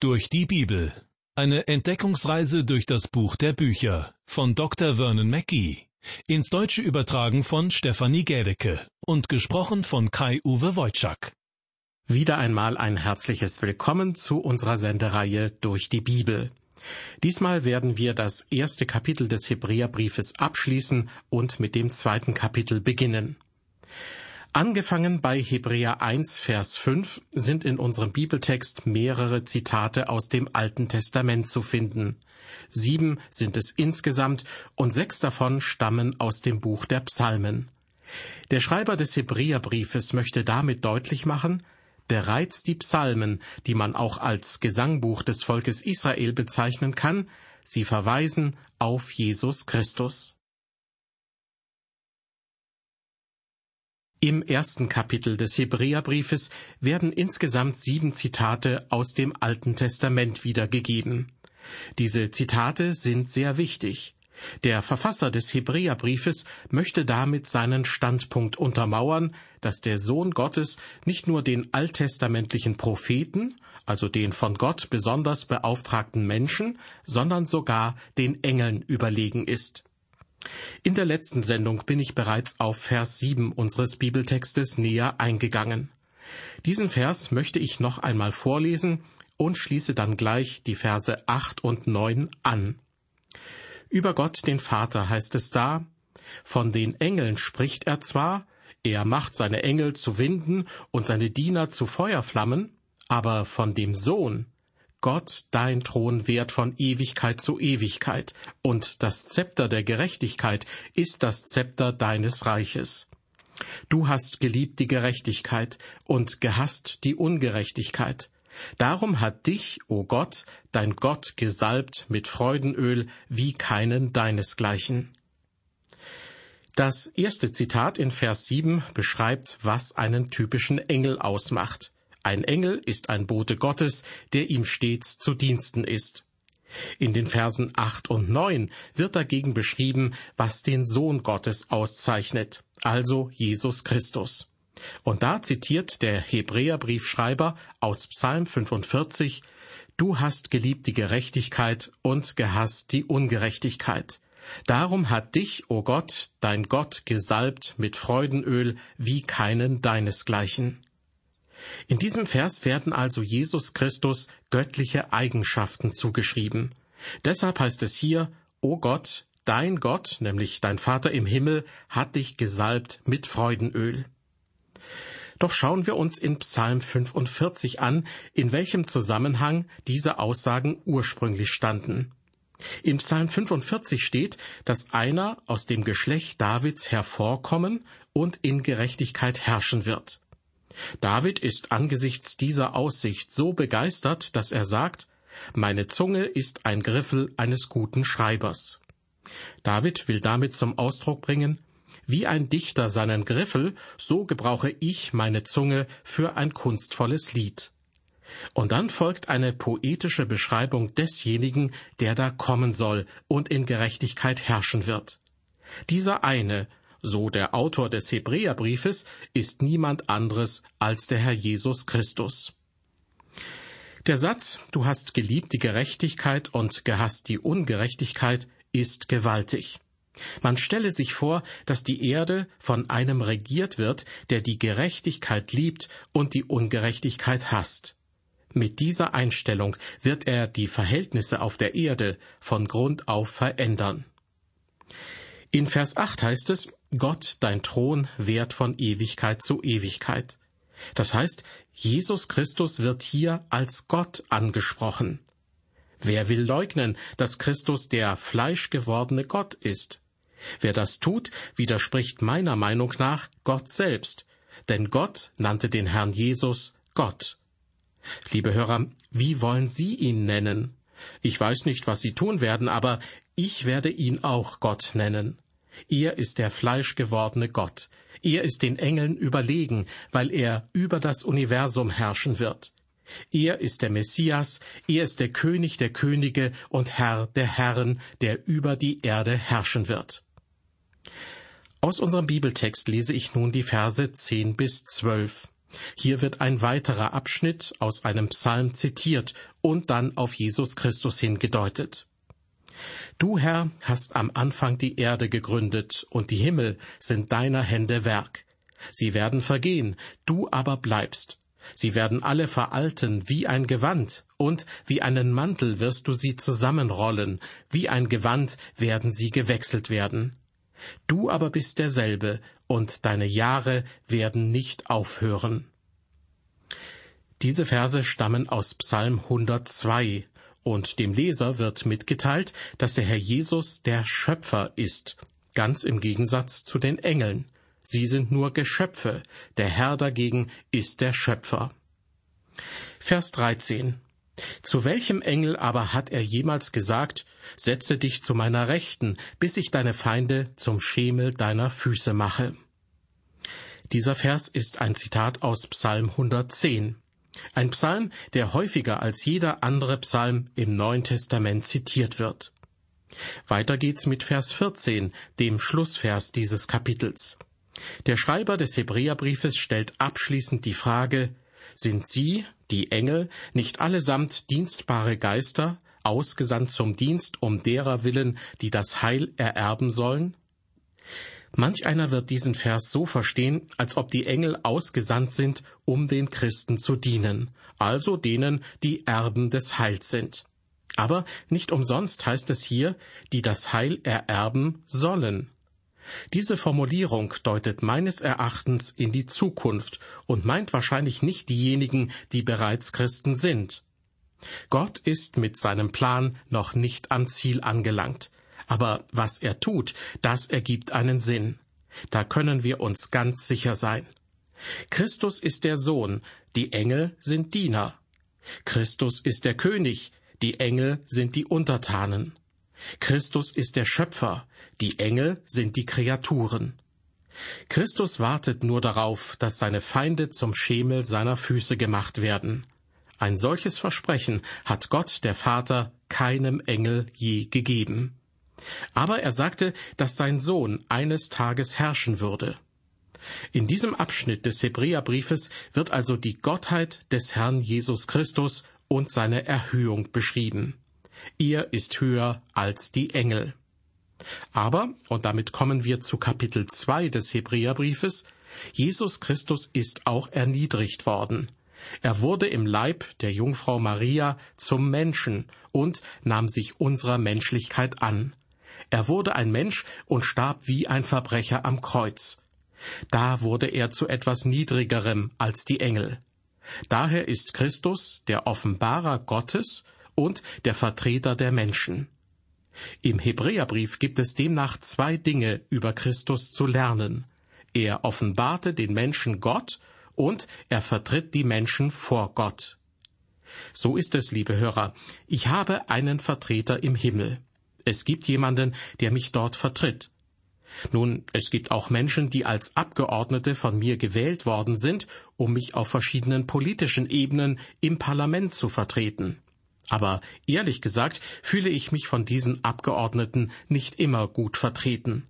Durch die Bibel. Eine Entdeckungsreise durch das Buch der Bücher von Dr. Vernon Mackey. Ins Deutsche übertragen von Stefanie Gädecke und gesprochen von Kai-Uwe Wojczak. Wieder einmal ein herzliches Willkommen zu unserer Sendereihe Durch die Bibel. Diesmal werden wir das erste Kapitel des Hebräerbriefes abschließen und mit dem zweiten Kapitel beginnen. Angefangen bei Hebräer 1, Vers 5 sind in unserem Bibeltext mehrere Zitate aus dem Alten Testament zu finden. Sieben sind es insgesamt und sechs davon stammen aus dem Buch der Psalmen. Der Schreiber des Hebräerbriefes möchte damit deutlich machen, bereits die Psalmen, die man auch als Gesangbuch des Volkes Israel bezeichnen kann, sie verweisen auf Jesus Christus. Im ersten Kapitel des Hebräerbriefes werden insgesamt sieben Zitate aus dem Alten Testament wiedergegeben. Diese Zitate sind sehr wichtig. Der Verfasser des Hebräerbriefes möchte damit seinen Standpunkt untermauern, dass der Sohn Gottes nicht nur den alttestamentlichen Propheten, also den von Gott besonders beauftragten Menschen, sondern sogar den Engeln überlegen ist. In der letzten Sendung bin ich bereits auf Vers 7 unseres Bibeltextes näher eingegangen. Diesen Vers möchte ich noch einmal vorlesen und schließe dann gleich die Verse 8 und 9 an. Über Gott den Vater heißt es da, von den Engeln spricht er zwar, er macht seine Engel zu Winden und seine Diener zu Feuerflammen, aber von dem Sohn Gott, dein Thron währt von Ewigkeit zu Ewigkeit, und das Zepter der Gerechtigkeit ist das Zepter deines Reiches. Du hast geliebt die Gerechtigkeit und gehasst die Ungerechtigkeit. Darum hat dich, o Gott, dein Gott gesalbt mit Freudenöl wie keinen deinesgleichen. Das erste Zitat in Vers 7 beschreibt, was einen typischen Engel ausmacht. Ein Engel ist ein Bote Gottes, der ihm stets zu Diensten ist. In den Versen acht und neun wird dagegen beschrieben, was den Sohn Gottes auszeichnet, also Jesus Christus. Und da zitiert der Hebräerbriefschreiber aus Psalm 45, Du hast geliebt die Gerechtigkeit und gehasst die Ungerechtigkeit. Darum hat dich, o Gott, dein Gott, gesalbt mit Freudenöl wie keinen deinesgleichen. In diesem Vers werden also Jesus Christus göttliche Eigenschaften zugeschrieben. Deshalb heißt es hier, O Gott, dein Gott, nämlich dein Vater im Himmel, hat dich gesalbt mit Freudenöl. Doch schauen wir uns in Psalm 45 an, in welchem Zusammenhang diese Aussagen ursprünglich standen. In Psalm 45 steht, dass einer aus dem Geschlecht Davids hervorkommen und in Gerechtigkeit herrschen wird. David ist angesichts dieser Aussicht so begeistert, dass er sagt, meine Zunge ist ein Griffel eines guten Schreibers. David will damit zum Ausdruck bringen, wie ein Dichter seinen Griffel, so gebrauche ich meine Zunge für ein kunstvolles Lied. Und dann folgt eine poetische Beschreibung desjenigen, der da kommen soll und in Gerechtigkeit herrschen wird. Dieser eine, so der Autor des Hebräerbriefes, ist niemand anderes als der Herr Jesus Christus. Der Satz Du hast geliebt die Gerechtigkeit und gehasst die Ungerechtigkeit ist gewaltig. Man stelle sich vor, dass die Erde von einem regiert wird, der die Gerechtigkeit liebt und die Ungerechtigkeit hasst. Mit dieser Einstellung wird er die Verhältnisse auf der Erde von Grund auf verändern. In Vers 8 heißt es, Gott, dein Thron währt von Ewigkeit zu Ewigkeit. Das heißt, Jesus Christus wird hier als Gott angesprochen. Wer will leugnen, dass Christus der fleischgewordene Gott ist? Wer das tut, widerspricht meiner Meinung nach Gott selbst, denn Gott nannte den Herrn Jesus Gott. Liebe Hörer, wie wollen Sie ihn nennen? Ich weiß nicht, was Sie tun werden, aber ich werde ihn auch Gott nennen. Er ist der fleischgewordene Gott. Er ist den Engeln überlegen, weil er über das Universum herrschen wird. Er ist der Messias, er ist der König der Könige und Herr der Herren, der über die Erde herrschen wird. Aus unserem Bibeltext lese ich nun die Verse 10 bis 12. Hier wird ein weiterer Abschnitt aus einem Psalm zitiert und dann auf Jesus Christus hingedeutet. Du, Herr, hast am Anfang die Erde gegründet, und die Himmel sind deiner Hände Werk. Sie werden vergehen, du aber bleibst. Sie werden alle veralten wie ein Gewand, und wie einen Mantel wirst du sie zusammenrollen, wie ein Gewand werden sie gewechselt werden. Du aber bist derselbe, und deine Jahre werden nicht aufhören. Diese Verse stammen aus Psalm 102, und dem Leser wird mitgeteilt, dass der Herr Jesus der Schöpfer ist, ganz im Gegensatz zu den Engeln. Sie sind nur Geschöpfe, der Herr dagegen ist der Schöpfer. Vers 13 Zu welchem Engel aber hat er jemals gesagt, Setze dich zu meiner Rechten, bis ich deine Feinde zum Schemel deiner Füße mache? Dieser Vers ist ein Zitat aus Psalm 110. Ein Psalm, der häufiger als jeder andere Psalm im Neuen Testament zitiert wird. Weiter geht's mit Vers 14, dem Schlussvers dieses Kapitels. Der Schreiber des Hebräerbriefes stellt abschließend die Frage, sind Sie, die Engel, nicht allesamt dienstbare Geister, ausgesandt zum Dienst um derer willen, die das Heil ererben sollen? Manch einer wird diesen Vers so verstehen, als ob die Engel ausgesandt sind, um den Christen zu dienen, also denen, die Erben des Heils sind. Aber nicht umsonst heißt es hier, die das Heil ererben sollen. Diese Formulierung deutet meines Erachtens in die Zukunft und meint wahrscheinlich nicht diejenigen, die bereits Christen sind. Gott ist mit seinem Plan noch nicht am Ziel angelangt. Aber was er tut, das ergibt einen Sinn. Da können wir uns ganz sicher sein. Christus ist der Sohn, die Engel sind Diener. Christus ist der König, die Engel sind die Untertanen. Christus ist der Schöpfer, die Engel sind die Kreaturen. Christus wartet nur darauf, dass seine Feinde zum Schemel seiner Füße gemacht werden. Ein solches Versprechen hat Gott der Vater keinem Engel je gegeben. Aber er sagte, dass sein Sohn eines Tages herrschen würde. In diesem Abschnitt des Hebräerbriefes wird also die Gottheit des Herrn Jesus Christus und seine Erhöhung beschrieben. Er ist höher als die Engel. Aber, und damit kommen wir zu Kapitel 2 des Hebräerbriefes, Jesus Christus ist auch erniedrigt worden. Er wurde im Leib der Jungfrau Maria zum Menschen und nahm sich unserer Menschlichkeit an. Er wurde ein Mensch und starb wie ein Verbrecher am Kreuz. Da wurde er zu etwas Niedrigerem als die Engel. Daher ist Christus der Offenbarer Gottes und der Vertreter der Menschen. Im Hebräerbrief gibt es demnach zwei Dinge über Christus zu lernen. Er offenbarte den Menschen Gott und er vertritt die Menschen vor Gott. So ist es, liebe Hörer, ich habe einen Vertreter im Himmel. Es gibt jemanden, der mich dort vertritt. Nun, es gibt auch Menschen, die als Abgeordnete von mir gewählt worden sind, um mich auf verschiedenen politischen Ebenen im Parlament zu vertreten. Aber ehrlich gesagt fühle ich mich von diesen Abgeordneten nicht immer gut vertreten.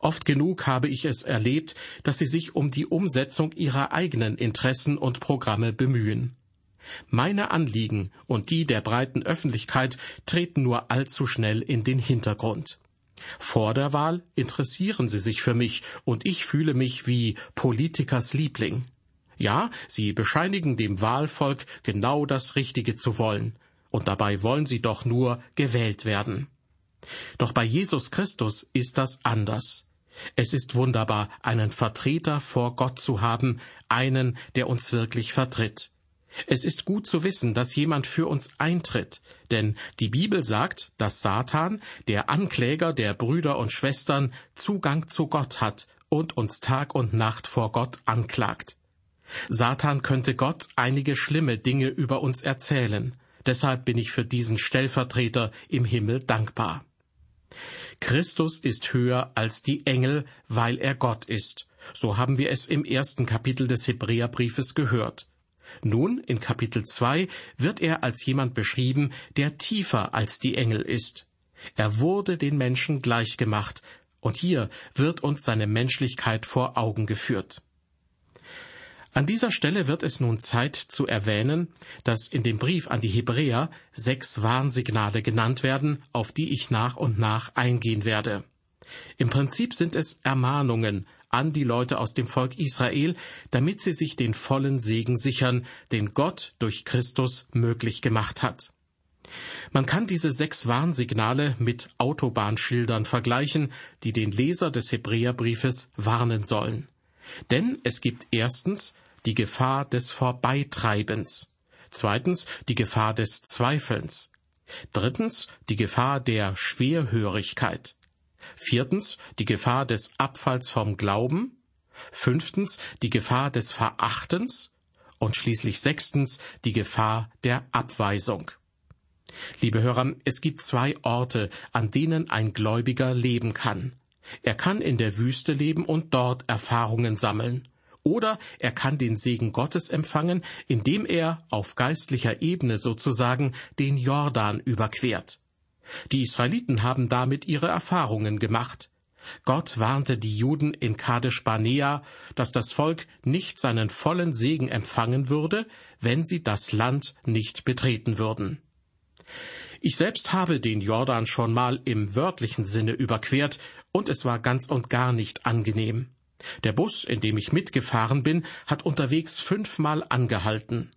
Oft genug habe ich es erlebt, dass sie sich um die Umsetzung ihrer eigenen Interessen und Programme bemühen. Meine Anliegen und die der breiten Öffentlichkeit treten nur allzu schnell in den Hintergrund. Vor der Wahl interessieren sie sich für mich und ich fühle mich wie Politikers Liebling. Ja, sie bescheinigen dem Wahlvolk genau das Richtige zu wollen, und dabei wollen sie doch nur gewählt werden. Doch bei Jesus Christus ist das anders. Es ist wunderbar, einen Vertreter vor Gott zu haben, einen, der uns wirklich vertritt. Es ist gut zu wissen, dass jemand für uns eintritt, denn die Bibel sagt, dass Satan, der Ankläger der Brüder und Schwestern, Zugang zu Gott hat und uns Tag und Nacht vor Gott anklagt. Satan könnte Gott einige schlimme Dinge über uns erzählen. Deshalb bin ich für diesen Stellvertreter im Himmel dankbar. Christus ist höher als die Engel, weil er Gott ist. So haben wir es im ersten Kapitel des Hebräerbriefes gehört. Nun, in Kapitel 2, wird er als jemand beschrieben, der tiefer als die Engel ist. Er wurde den Menschen gleichgemacht, und hier wird uns seine Menschlichkeit vor Augen geführt. An dieser Stelle wird es nun Zeit zu erwähnen, dass in dem Brief an die Hebräer sechs Warnsignale genannt werden, auf die ich nach und nach eingehen werde. Im Prinzip sind es Ermahnungen an die Leute aus dem Volk Israel, damit sie sich den vollen Segen sichern, den Gott durch Christus möglich gemacht hat. Man kann diese sechs Warnsignale mit Autobahnschildern vergleichen, die den Leser des Hebräerbriefes warnen sollen. Denn es gibt erstens die Gefahr des Vorbeitreibens, zweitens die Gefahr des Zweifelns, drittens die Gefahr der Schwerhörigkeit, viertens die Gefahr des Abfalls vom Glauben, fünftens die Gefahr des Verachtens und schließlich sechstens die Gefahr der Abweisung. Liebe Hörer, es gibt zwei Orte, an denen ein Gläubiger leben kann. Er kann in der Wüste leben und dort Erfahrungen sammeln. Oder er kann den Segen Gottes empfangen, indem er auf geistlicher Ebene sozusagen den Jordan überquert. Die Israeliten haben damit ihre Erfahrungen gemacht. Gott warnte die Juden in Kadesh Barnea, dass das Volk nicht seinen vollen Segen empfangen würde, wenn sie das Land nicht betreten würden. Ich selbst habe den Jordan schon mal im wörtlichen Sinne überquert, und es war ganz und gar nicht angenehm. Der Bus, in dem ich mitgefahren bin, hat unterwegs fünfmal angehalten.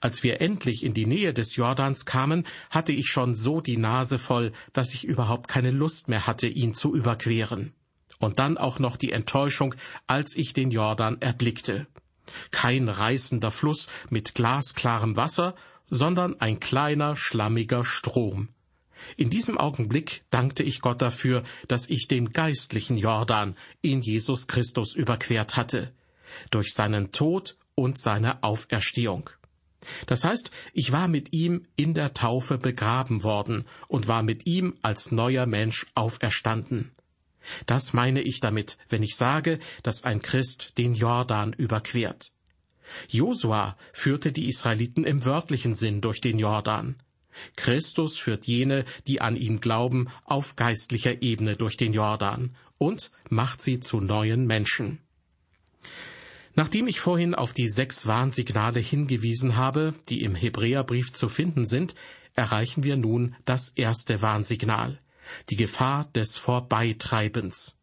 Als wir endlich in die Nähe des Jordans kamen, hatte ich schon so die Nase voll, dass ich überhaupt keine Lust mehr hatte, ihn zu überqueren. Und dann auch noch die Enttäuschung, als ich den Jordan erblickte. Kein reißender Fluss mit glasklarem Wasser, sondern ein kleiner, schlammiger Strom. In diesem Augenblick dankte ich Gott dafür, dass ich den geistlichen Jordan in Jesus Christus überquert hatte, durch seinen Tod und seine Auferstehung. Das heißt, ich war mit ihm in der Taufe begraben worden und war mit ihm als neuer Mensch auferstanden. Das meine ich damit, wenn ich sage, dass ein Christ den Jordan überquert. Josua führte die Israeliten im wörtlichen Sinn durch den Jordan. Christus führt jene, die an ihn glauben, auf geistlicher Ebene durch den Jordan und macht sie zu neuen Menschen. Nachdem ich vorhin auf die sechs Warnsignale hingewiesen habe, die im Hebräerbrief zu finden sind, erreichen wir nun das erste Warnsignal, die Gefahr des Vorbeitreibens.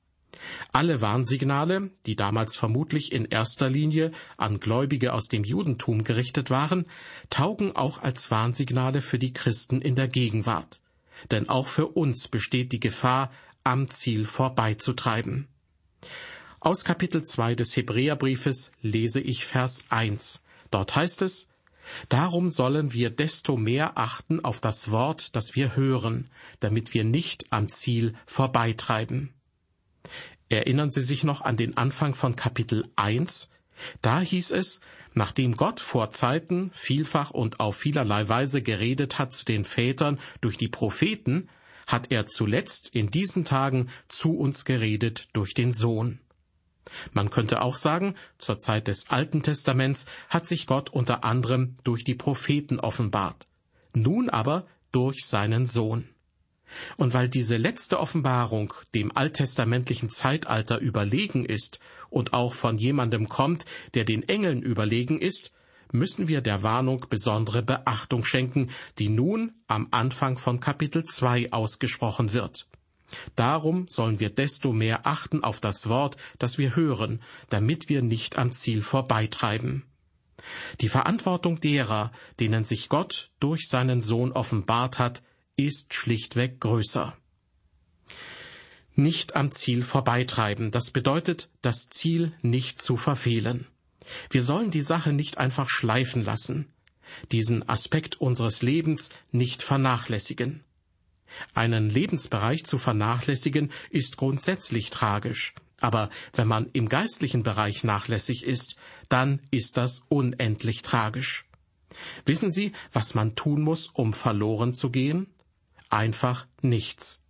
Alle Warnsignale, die damals vermutlich in erster Linie an Gläubige aus dem Judentum gerichtet waren, taugen auch als Warnsignale für die Christen in der Gegenwart. Denn auch für uns besteht die Gefahr, am Ziel vorbeizutreiben. Aus Kapitel 2 des Hebräerbriefes lese ich Vers 1. Dort heißt es, Darum sollen wir desto mehr achten auf das Wort, das wir hören, damit wir nicht am Ziel vorbeitreiben. Erinnern Sie sich noch an den Anfang von Kapitel 1? Da hieß es, nachdem Gott vor Zeiten vielfach und auf vielerlei Weise geredet hat zu den Vätern durch die Propheten, hat er zuletzt in diesen Tagen zu uns geredet durch den Sohn. Man könnte auch sagen, zur Zeit des Alten Testaments hat sich Gott unter anderem durch die Propheten offenbart, nun aber durch seinen Sohn. Und weil diese letzte Offenbarung dem alttestamentlichen Zeitalter überlegen ist und auch von jemandem kommt, der den Engeln überlegen ist, müssen wir der Warnung besondere Beachtung schenken, die nun am Anfang von Kapitel 2 ausgesprochen wird. Darum sollen wir desto mehr achten auf das Wort, das wir hören, damit wir nicht am Ziel vorbeitreiben. Die Verantwortung derer, denen sich Gott durch seinen Sohn offenbart hat, ist schlichtweg größer. Nicht am Ziel vorbeitreiben, das bedeutet, das Ziel nicht zu verfehlen. Wir sollen die Sache nicht einfach schleifen lassen, diesen Aspekt unseres Lebens nicht vernachlässigen. Einen Lebensbereich zu vernachlässigen ist grundsätzlich tragisch, aber wenn man im geistlichen Bereich nachlässig ist, dann ist das unendlich tragisch. Wissen Sie, was man tun muss, um verloren zu gehen? einfach nichts.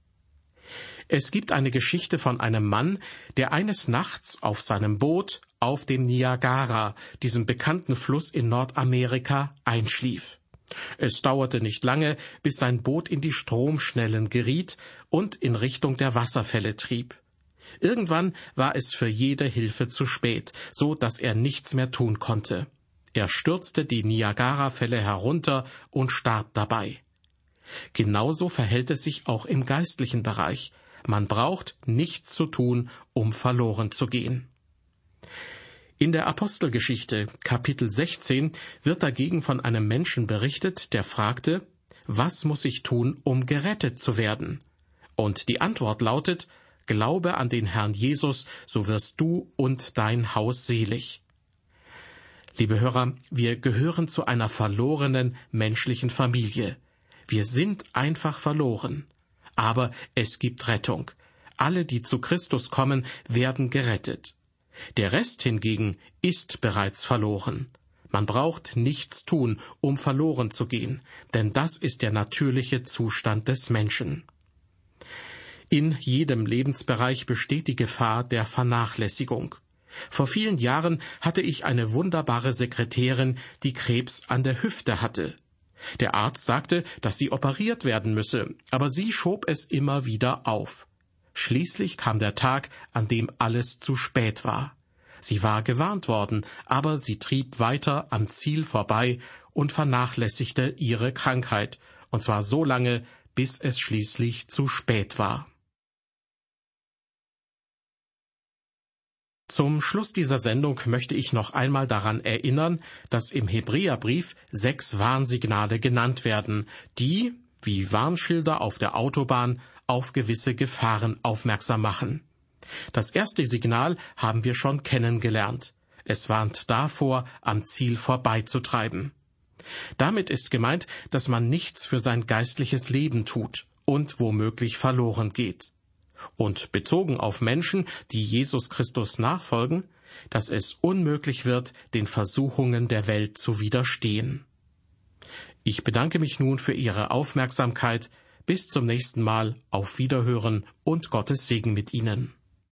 Es gibt eine Geschichte von einem Mann, der eines Nachts auf seinem Boot auf dem Niagara, diesem bekannten Fluss in Nordamerika, einschlief. Es dauerte nicht lange, bis sein Boot in die Stromschnellen geriet und in Richtung der Wasserfälle trieb. Irgendwann war es für jede Hilfe zu spät, so dass er nichts mehr tun konnte. Er stürzte die Niagarafälle herunter und starb dabei. Genauso verhält es sich auch im geistlichen Bereich. Man braucht nichts zu tun, um verloren zu gehen. In der Apostelgeschichte Kapitel 16 wird dagegen von einem Menschen berichtet, der fragte, was muss ich tun, um gerettet zu werden? Und die Antwort lautet, Glaube an den Herrn Jesus, so wirst du und dein Haus selig. Liebe Hörer, wir gehören zu einer verlorenen menschlichen Familie. Wir sind einfach verloren. Aber es gibt Rettung. Alle, die zu Christus kommen, werden gerettet. Der Rest hingegen ist bereits verloren. Man braucht nichts tun, um verloren zu gehen, denn das ist der natürliche Zustand des Menschen. In jedem Lebensbereich besteht die Gefahr der Vernachlässigung. Vor vielen Jahren hatte ich eine wunderbare Sekretärin, die Krebs an der Hüfte hatte. Der Arzt sagte, dass sie operiert werden müsse, aber sie schob es immer wieder auf. Schließlich kam der Tag, an dem alles zu spät war. Sie war gewarnt worden, aber sie trieb weiter am Ziel vorbei und vernachlässigte ihre Krankheit, und zwar so lange, bis es schließlich zu spät war. Zum Schluss dieser Sendung möchte ich noch einmal daran erinnern, dass im Hebräerbrief sechs Warnsignale genannt werden, die, wie Warnschilder auf der Autobahn, auf gewisse Gefahren aufmerksam machen. Das erste Signal haben wir schon kennengelernt. Es warnt davor, am Ziel vorbeizutreiben. Damit ist gemeint, dass man nichts für sein geistliches Leben tut und womöglich verloren geht und bezogen auf Menschen, die Jesus Christus nachfolgen, dass es unmöglich wird, den Versuchungen der Welt zu widerstehen. Ich bedanke mich nun für Ihre Aufmerksamkeit. Bis zum nächsten Mal. Auf Wiederhören und Gottes Segen mit Ihnen.